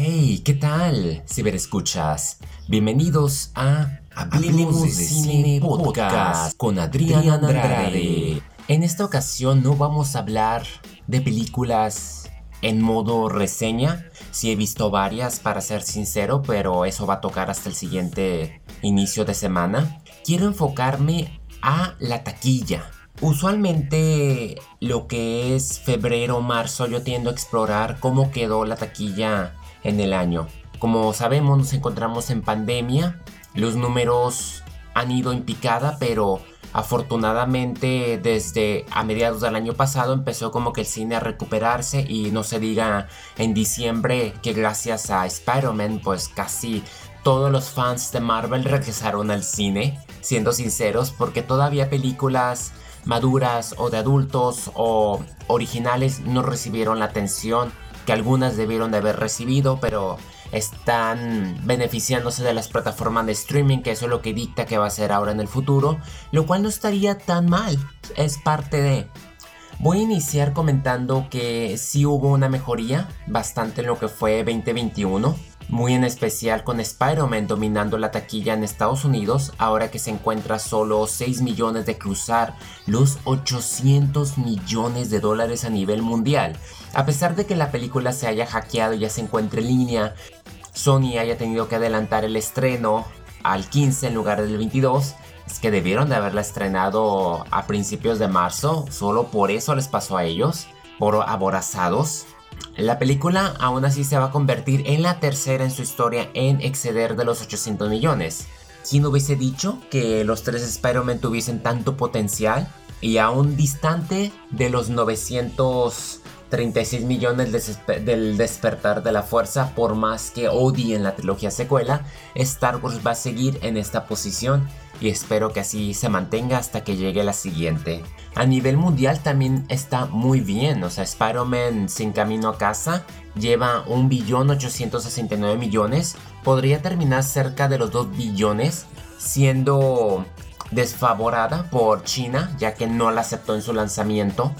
Hey, ¿qué tal, ciberescuchas? Bienvenidos a Hablemos de Cine Podcast con Adrián Andrade. En esta ocasión no vamos a hablar de películas en modo reseña. Sí he visto varias para ser sincero, pero eso va a tocar hasta el siguiente inicio de semana. Quiero enfocarme a la taquilla. Usualmente lo que es febrero marzo yo tiendo a explorar cómo quedó la taquilla en el año. Como sabemos nos encontramos en pandemia, los números han ido en picada, pero afortunadamente desde a mediados del año pasado empezó como que el cine a recuperarse y no se diga en diciembre que gracias a Spider-Man pues casi todos los fans de Marvel regresaron al cine, siendo sinceros, porque todavía películas maduras o de adultos o originales no recibieron la atención que algunas debieron de haber recibido, pero están beneficiándose de las plataformas de streaming, que eso es lo que dicta que va a ser ahora en el futuro, lo cual no estaría tan mal, es parte de... Voy a iniciar comentando que sí hubo una mejoría bastante en lo que fue 2021 muy en especial con Spider-Man dominando la taquilla en Estados Unidos, ahora que se encuentra solo 6 millones de cruzar los 800 millones de dólares a nivel mundial. A pesar de que la película se haya hackeado y ya se encuentre en línea, Sony haya tenido que adelantar el estreno al 15 en lugar del 22, es que debieron de haberla estrenado a principios de marzo, solo por eso les pasó a ellos, por aborazados. La película aún así se va a convertir en la tercera en su historia en exceder de los 800 millones. ¿Quién hubiese dicho que los tres Spider-Man tuviesen tanto potencial y aún distante de los 936 millones del despertar de la fuerza, por más que odien la trilogía secuela, Star Wars va a seguir en esta posición y espero que así se mantenga hasta que llegue la siguiente. A nivel mundial también está muy bien, o sea, Spider-Man sin camino a casa lleva 1.869 millones, podría terminar cerca de los 2 billones, siendo desfavorada por China, ya que no la aceptó en su lanzamiento.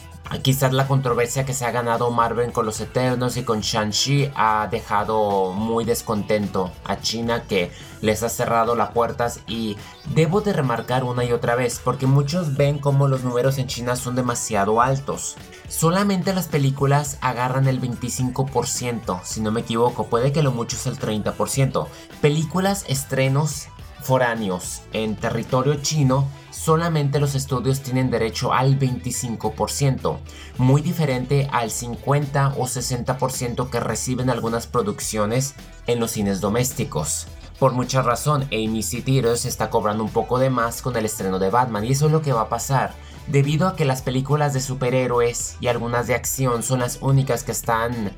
Quizás la controversia que se ha ganado Marvel con los Eternos y con Shang-Chi ha dejado muy descontento a China que les ha cerrado las puertas y debo de remarcar una y otra vez porque muchos ven como los números en China son demasiado altos. Solamente las películas agarran el 25%, si no me equivoco, puede que lo mucho es el 30%. Películas, estrenos foráneos en territorio chino, solamente los estudios tienen derecho al 25%, muy diferente al 50 o 60% que reciben algunas producciones en los cines domésticos. Por mucha razón, AMC Theaters está cobrando un poco de más con el estreno de Batman y eso es lo que va a pasar. Debido a que las películas de superhéroes y algunas de acción son las únicas que están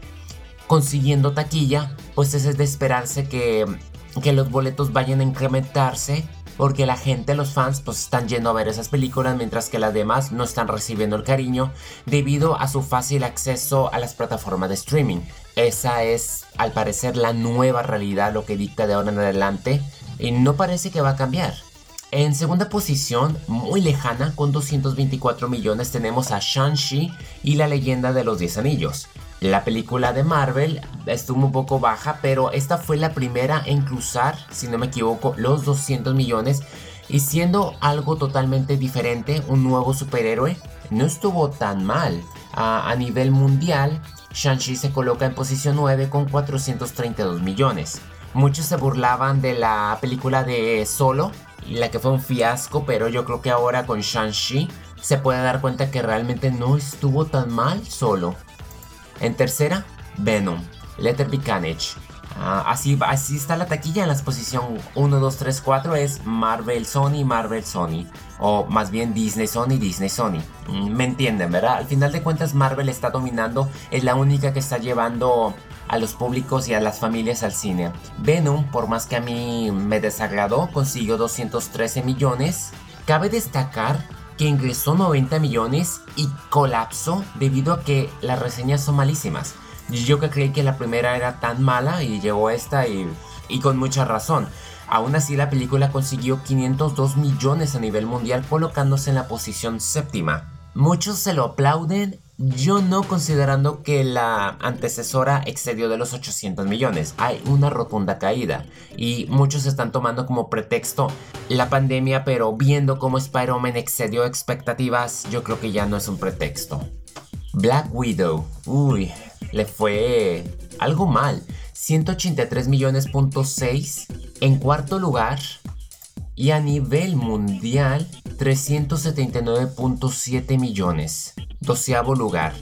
consiguiendo taquilla, pues es de esperarse que que los boletos vayan a incrementarse porque la gente, los fans, pues están yendo a ver esas películas mientras que las demás no están recibiendo el cariño debido a su fácil acceso a las plataformas de streaming. Esa es, al parecer, la nueva realidad, lo que dicta de ahora en adelante y no parece que va a cambiar. En segunda posición, muy lejana, con 224 millones, tenemos a Shang-Chi y la leyenda de los 10 anillos. La película de Marvel estuvo un poco baja, pero esta fue la primera en cruzar, si no me equivoco, los 200 millones. Y siendo algo totalmente diferente, un nuevo superhéroe, no estuvo tan mal. A, nivel mundial, Shang-Chi se coloca en posición 9 con 432 millones. Muchos se burlaban de la película de Solo, la que fue un fiasco, pero yo creo que ahora con Shang-Chi se puede dar cuenta que realmente no estuvo tan mal solo. En tercera, Venom, Letter Be. Ah, así, así está la taquilla en la posición 1, 2, 3, 4 es Marvel Sony, Marvel Sony. O más bien Disney Sony, Disney Sony. Mm, me entienden, ¿verdad? Al final de cuentas Marvel está dominando, es la única que está llevando a los públicos y a las familias al cine. Venom, por más que a mí me desagradó, consiguió 213 millones. Cabe destacar que ingresó 90 millones y colapsó debido a que las reseñas son malísimas. Yo que creí que la primera era tan mala y llegó esta y, y con mucha razón. Aún así la película consiguió 502 millones a nivel mundial colocándose en la posición séptima. Muchos se lo aplauden, Yo no considerando que la antecesora excedió de los 800 millones. Hay una rotunda caída. Y muchos están tomando como pretexto la pandemia, pero viendo cómo Spider-Man excedió expectativas, yo creo que ya no es un pretexto. Black Widow. Uy, le fue algo mal. 183 millones.6 en cuarto lugar y a nivel mundial 379.7 millones. Doceavo lugar.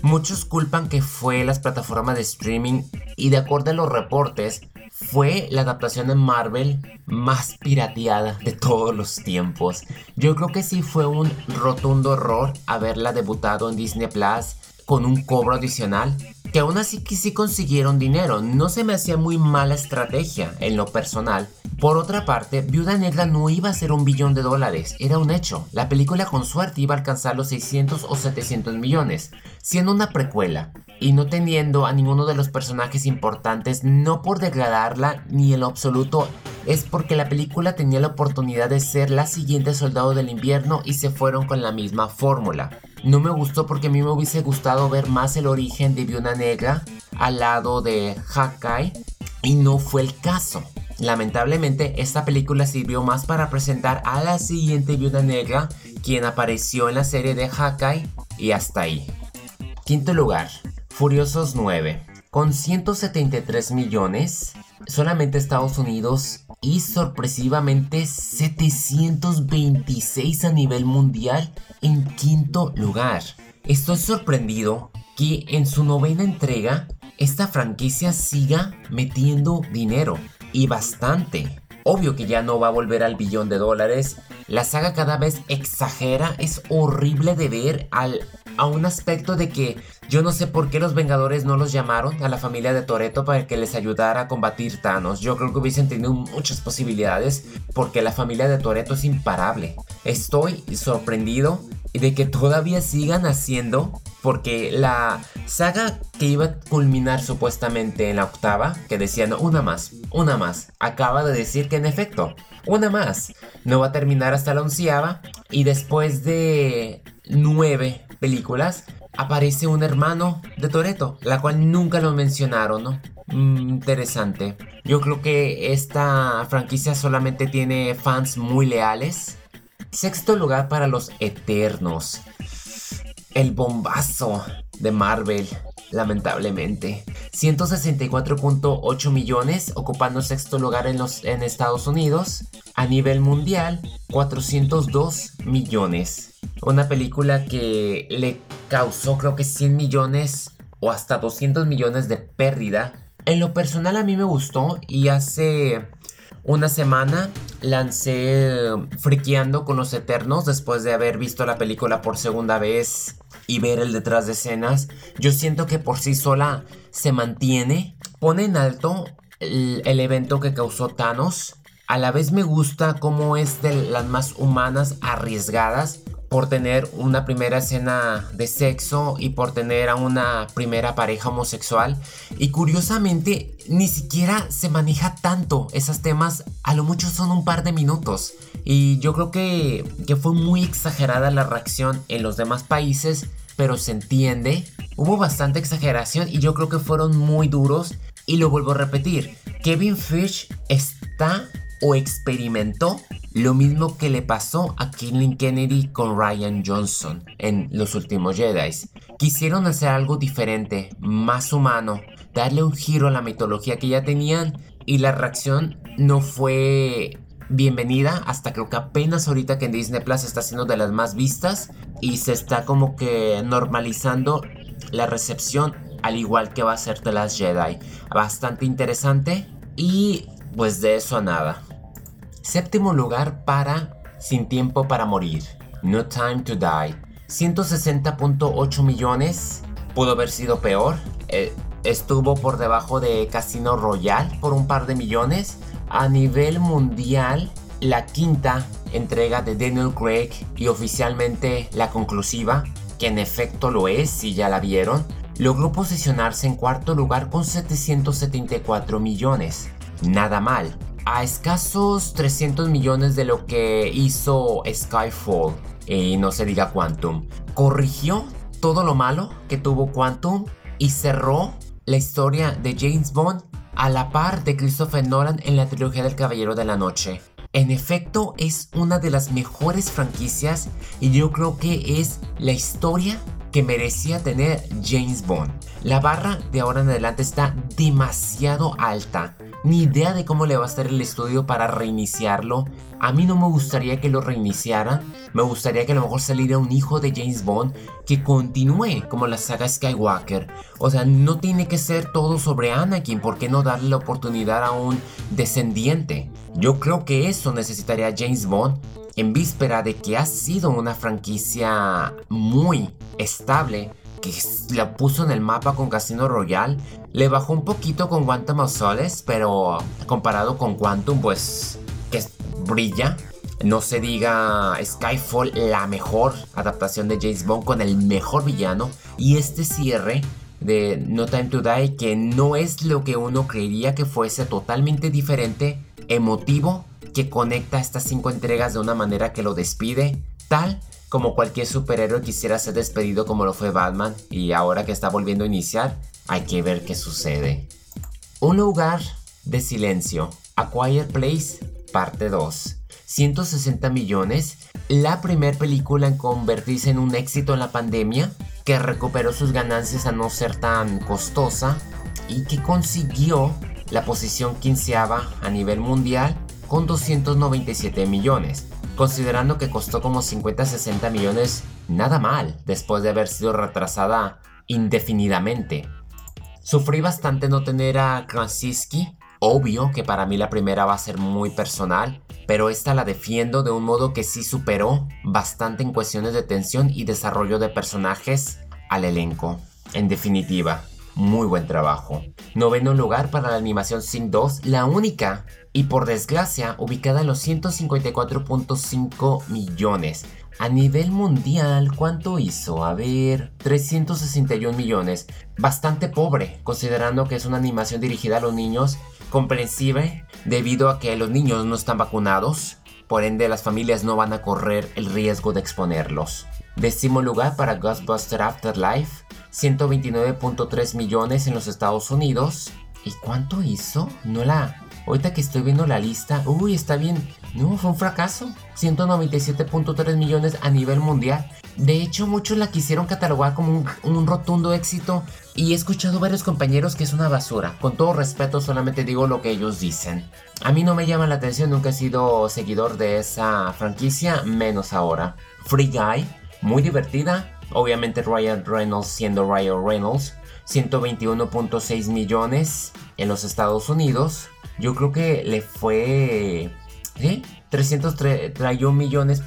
Muchos culpan que fue las plataformas de streaming y de acuerdo a los reportes fue la adaptación de Marvel más pirateada de todos los tiempos. Yo creo que sí fue un rotundo error haberla debutado en Disney Plus con un cobro adicional que aún así que sí consiguieron dinero. No se me hacía muy mala estrategia en lo personal por otra parte, Viuda Negra no iba a ser un billón de dólares, era un hecho. La película con suerte iba a alcanzar los 600 o 700 millones, siendo una precuela y no teniendo a ninguno de los personajes importantes, no por degradarla ni en lo absoluto, es porque la película tenía la oportunidad de ser la siguiente Soldado del Invierno y se fueron con la misma fórmula. No me gustó porque a mí me hubiese gustado ver más el origen de Viuda Negra al lado de Hawkeye y no fue el caso. Lamentablemente, esta película sirvió más para presentar a la siguiente viuda negra, quien apareció en la serie de Hawkeye, y hasta ahí. Quinto lugar, Furiosos 9. Con 173 millones, solamente Estados Unidos y sorpresivamente 726 a nivel mundial en quinto lugar. Estoy sorprendido que en su novena entrega esta franquicia siga metiendo dinero y bastante. Obvio que ya no va a volver al billón de dólares. La saga cada vez exagera. Es horrible de ver al, a un aspecto de que yo no sé por qué los Vengadores no los llamaron a la familia de Toreto para que les ayudara a combatir Thanos. Yo creo que hubiesen tenido muchas posibilidades porque la familia de Toreto es imparable. Estoy sorprendido de que todavía sigan haciendo porque la saga que iba a culminar supuestamente en la octava, que decían una más, una más, acaba de decir que en efecto, una más, no va a terminar hasta la onceava y después de nueve películas aparece un hermano de Toreto, la cual nunca lo mencionaron, ¿no? Mm, interesante. Yo creo que esta franquicia solamente tiene fans muy leales. Sexto lugar para los Eternos el bombazo de Marvel, lamentablemente. 164.8 millones, ocupando sexto lugar en, los, en Estados Unidos. A nivel mundial, 402 millones. Una película que le causó creo que 100 millones o hasta 200 millones de pérdida. En lo personal a mí me gustó y hace una semana lancé Friqueando con los Eternos después de haber visto la película por segunda vez y ver el detrás de escenas. Yo siento que por sí sola se mantiene, pone en alto el, el evento que causó Thanos. A la vez me gusta cómo es de las más humanas arriesgadas por tener una primera escena de sexo y por tener a una primera pareja homosexual. Y curiosamente, ni siquiera se maneja tanto esos temas, a lo mucho son un par de minutos. Y yo creo que, que fue muy exagerada la reacción en los demás países, pero se entiende. Hubo bastante exageración y yo creo que fueron muy duros. Y lo vuelvo a repetir, Kevin Fish está o experimentó lo mismo que le pasó a Kathleen Kennedy con Ryan Johnson en Los Últimos Jedi. Quisieron hacer algo diferente, más humano, darle un giro a la mitología que ya tenían y la reacción no fue bienvenida hasta creo que apenas ahorita que en Disney Plus está siendo de las más vistas y se está como que normalizando la recepción al igual que va a ser The Last Jedi. Bastante interesante y pues de eso a nada. Séptimo lugar para Sin Tiempo para Morir, No Time to Die. 160.8 millones, pudo haber sido peor. Eh, estuvo por debajo de Casino Royale por un par de millones. A nivel mundial, la quinta entrega de Daniel Craig y oficialmente la conclusiva, que en efecto lo es si ya la vieron, logró posicionarse en cuarto lugar con 774 millones. Nada mal, a escasos 300 millones de lo que hizo Skyfall y no se diga Quantum. Corrigió todo lo malo que tuvo Quantum y cerró la historia de James Bond a la par de Christopher Nolan en la trilogía del Caballero de la Noche. En efecto, es una de las mejores franquicias y yo creo que es la historia que merecía tener James Bond. La barra de ahora en adelante está demasiado alta. Ni idea de cómo le va a estar el estudio para reiniciarlo. A mí no me gustaría que lo reiniciara. Me gustaría que a lo mejor saliera un hijo de James Bond que continúe como la saga Skywalker. O sea, no tiene que ser todo sobre Anakin. ¿Por qué no darle la oportunidad a un descendiente? Yo creo que eso necesitaría James Bond en víspera de que ha sido una franquicia muy estable que la puso en el mapa con Casino Royale. Le bajó un poquito con Quantum of Solace, pero comparado con Quantum, pues que brilla. No se diga Skyfall, la mejor adaptación de James Bond con el mejor villano. Y este cierre de No Time to Die, que no es lo que uno creería que fuese totalmente diferente, emotivo que conecta estas cinco entregas de una manera que lo despide, tal como cualquier superhéroe quisiera ser despedido como lo fue Batman y ahora que está volviendo a iniciar, hay que ver qué sucede. Un lugar de silencio, A Quiet Place, parte 2. 160 millones, la primera película en convertirse en un éxito en la pandemia, que recuperó sus ganancias a no ser tan costosa y que consiguió la posición quinceava a nivel mundial con 297 millones, considerando que costó como 50-60 millones nada mal después de haber sido retrasada indefinidamente. Sufrí bastante no tener a Krasinski, obvio que para mí la primera va a ser muy personal, pero esta la defiendo de un modo que sí superó bastante en cuestiones de tensión y desarrollo de personajes al elenco. En definitiva, muy buen trabajo. Noveno lugar para la animación Sing 2, la única y por desgracia ubicada en los 154.5 millones. A nivel mundial, ¿cuánto hizo? A ver, 361 millones. Bastante pobre, considerando que es una animación dirigida a los niños, comprensible debido a que los niños no están vacunados, por ende las familias no van a correr el riesgo de exponerlos. Décimo lugar para Ghostbuster Afterlife, 129.3 millones en los Estados Unidos. ¿Y cuánto hizo? No la... Ahorita que estoy viendo la lista, uy, está bien. No, fue un fracaso. 197.3 millones a nivel mundial. De hecho, muchos la quisieron catalogar como un, rotundo éxito. Y he escuchado varios compañeros que es una basura. Con todo respeto, solamente digo lo que ellos dicen. A mí no me llama la atención, nunca he sido seguidor de esa franquicia, menos ahora. Free Guy, muy divertida, Obviamente Ryan Reynolds siendo Ryan Reynolds. 121.6 millones en los Estados Unidos. Yo creo que le fue... ¿Sí? 331 millones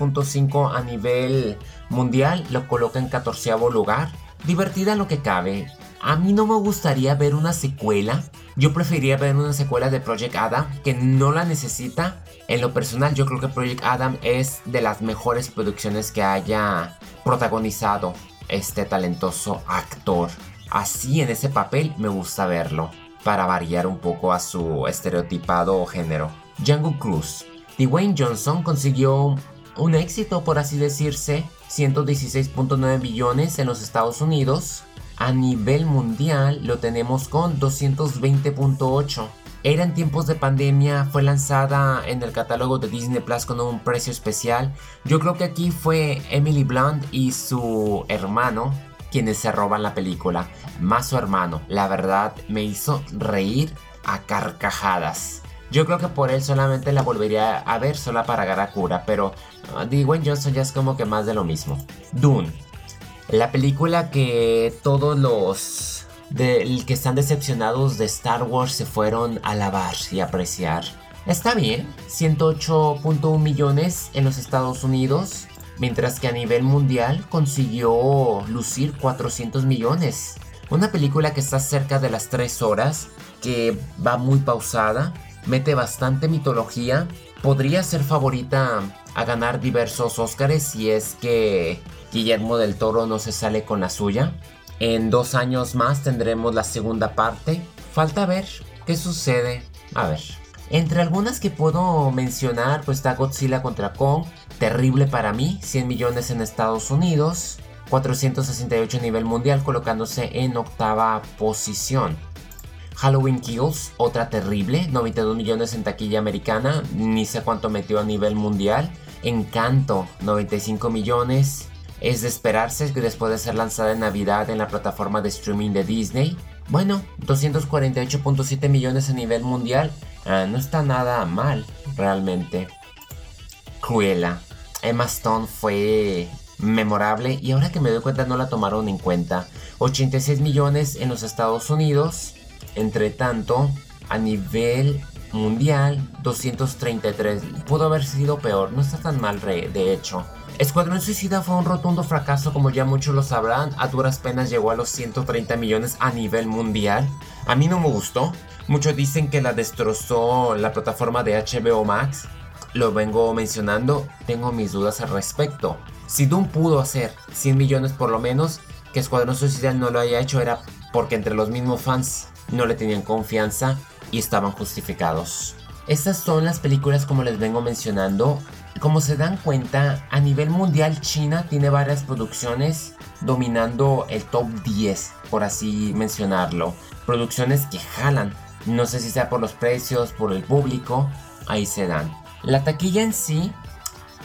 a nivel mundial. Lo coloca en 14 lugar. Divertida lo que cabe. A mí no me gustaría ver una secuela. Yo preferiría ver una secuela de Project Adam que no la necesita. En lo personal yo creo que Project Adam es de las mejores producciones que haya protagonizado este talentoso actor. Así en ese papel me gusta verlo, para variar un poco a su estereotipado género. Django Cruz. Dwayne Johnson consiguió un éxito, por así decirse, 116.9 billones en los Estados Unidos. A nivel mundial lo tenemos con 220.8 era en tiempos de pandemia, fue lanzada en el catálogo de Disney Plus con un precio especial. Yo creo que aquí fue Emily Blunt y su hermano quienes se roban la película. Más su hermano, la verdad me hizo reír a carcajadas. Yo creo que por él solamente la volvería a ver sola para cura, pero uh, Dwayne Johnson ya es como que más de lo mismo. Dune, la película que todos los que están decepcionados de Star Wars se fueron a alabar y apreciar. Está bien, 108.1 millones en los Estados Unidos, mientras que a nivel mundial consiguió lucir 400 millones. Una película que está cerca de las 3 horas, que va muy pausada, mete bastante mitología, podría ser favorita a ganar diversos Oscars si es que Guillermo del Toro no se sale con la suya. En dos años más tendremos la segunda parte. Falta ver qué sucede. A ver. Entre algunas que puedo mencionar, pues está Godzilla contra Kong. Terrible para mí. 100 millones en Estados Unidos. 468 a nivel mundial, colocándose en octava posición. Halloween Kills, otra terrible, 92 millones en taquilla americana, ni sé cuánto metió a nivel mundial. Encanto, 95 millones. Es de esperarse que después de ser lanzada en Navidad en la plataforma de streaming de Disney. Bueno, 248.7 millones a nivel mundial. Ah, no está nada mal, realmente. Cruella. Emma Stone fue memorable y ahora que me doy cuenta no la tomaron en cuenta. 86 millones en los Estados Unidos. Entre tanto, a nivel mundial, 233. Pudo haber sido peor, no está tan mal de hecho. Escuadrón Suicida fue un rotundo fracaso como ya muchos lo sabrán, a duras penas llegó a los 130 millones a nivel mundial. A mí no me gustó, muchos dicen que la destrozó la plataforma de HBO Max, lo vengo mencionando, tengo mis dudas al respecto. Si Doom pudo hacer 100 millones por lo menos, que Escuadrón Suicida no lo haya hecho era porque entre los mismos fans no le tenían confianza y estaban justificados. Estas son las películas como les vengo mencionando. Como se dan cuenta, a nivel mundial China tiene varias producciones dominando el top 10, por así mencionarlo. Producciones que jalan. No sé si sea por los precios, por el público, ahí se dan. La taquilla en sí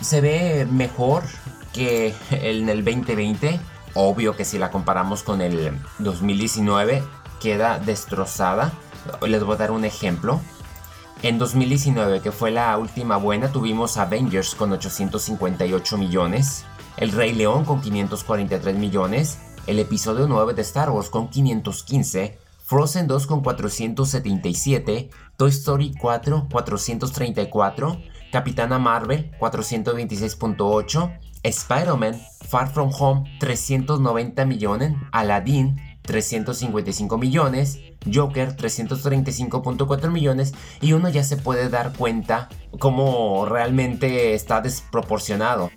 se ve mejor que en el 2020. Obvio que si la comparamos con el 2019 queda destrozada. Les voy a dar un ejemplo. En 2019, que fue la última buena, tuvimos Avengers con 858 millones, El Rey León con 543 millones, el episodio 9 de Star Wars con 515, Frozen 2 con 477, Toy Story 4 434, Capitana Marvel 426.8, Spider-Man Far From Home 390 millones, Aladdin 355 millones, Joker 335.4 millones y uno ya se puede dar cuenta cómo realmente está desproporcionado.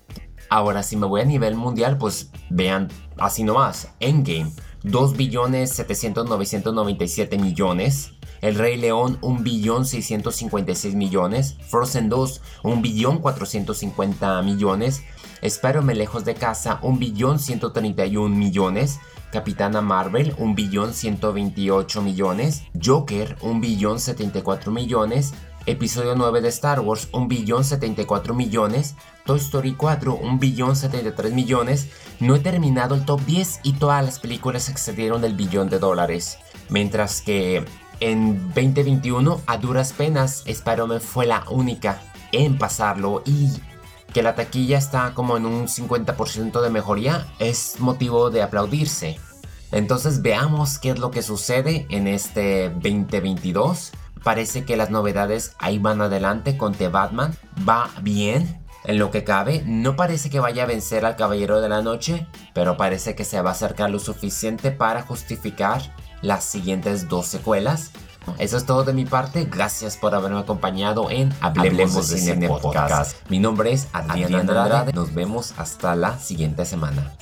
Ahora si me voy a nivel mundial pues vean así nomás, Endgame 2 billones 700 997 millones. El Rey León 1 billón 656 millones. Frozen 2 1 billón 450 millones. Espérame lejos de casa 1 billón 131 millones. Capitana Marvel, 1 billón 128 millones, Joker, 1 billón 74 millones, Episodio 9 de Star Wars, 1 billón 74 millones, Toy Story 4, 1 billón 73 millones, no he terminado el top 10 y todas las películas excedieron el billón de dólares, mientras que en 2021 a duras penas Spider-Man fue la única en pasarlo y que la taquilla está como en un 50% de mejoría es motivo de aplaudirse. Entonces veamos qué es lo que sucede en este 2022. Parece que las novedades ahí van adelante con The Batman. Va bien en lo que cabe. No parece que vaya a vencer al Caballero de la Noche, pero parece que se va a acercar lo suficiente para justificar las siguientes dos secuelas. Eso es todo de mi parte. Gracias por haberme acompañado en Hablemos, de, Cine, Podcast. Mi nombre es Adrián, Andrade. Nos vemos hasta la siguiente semana.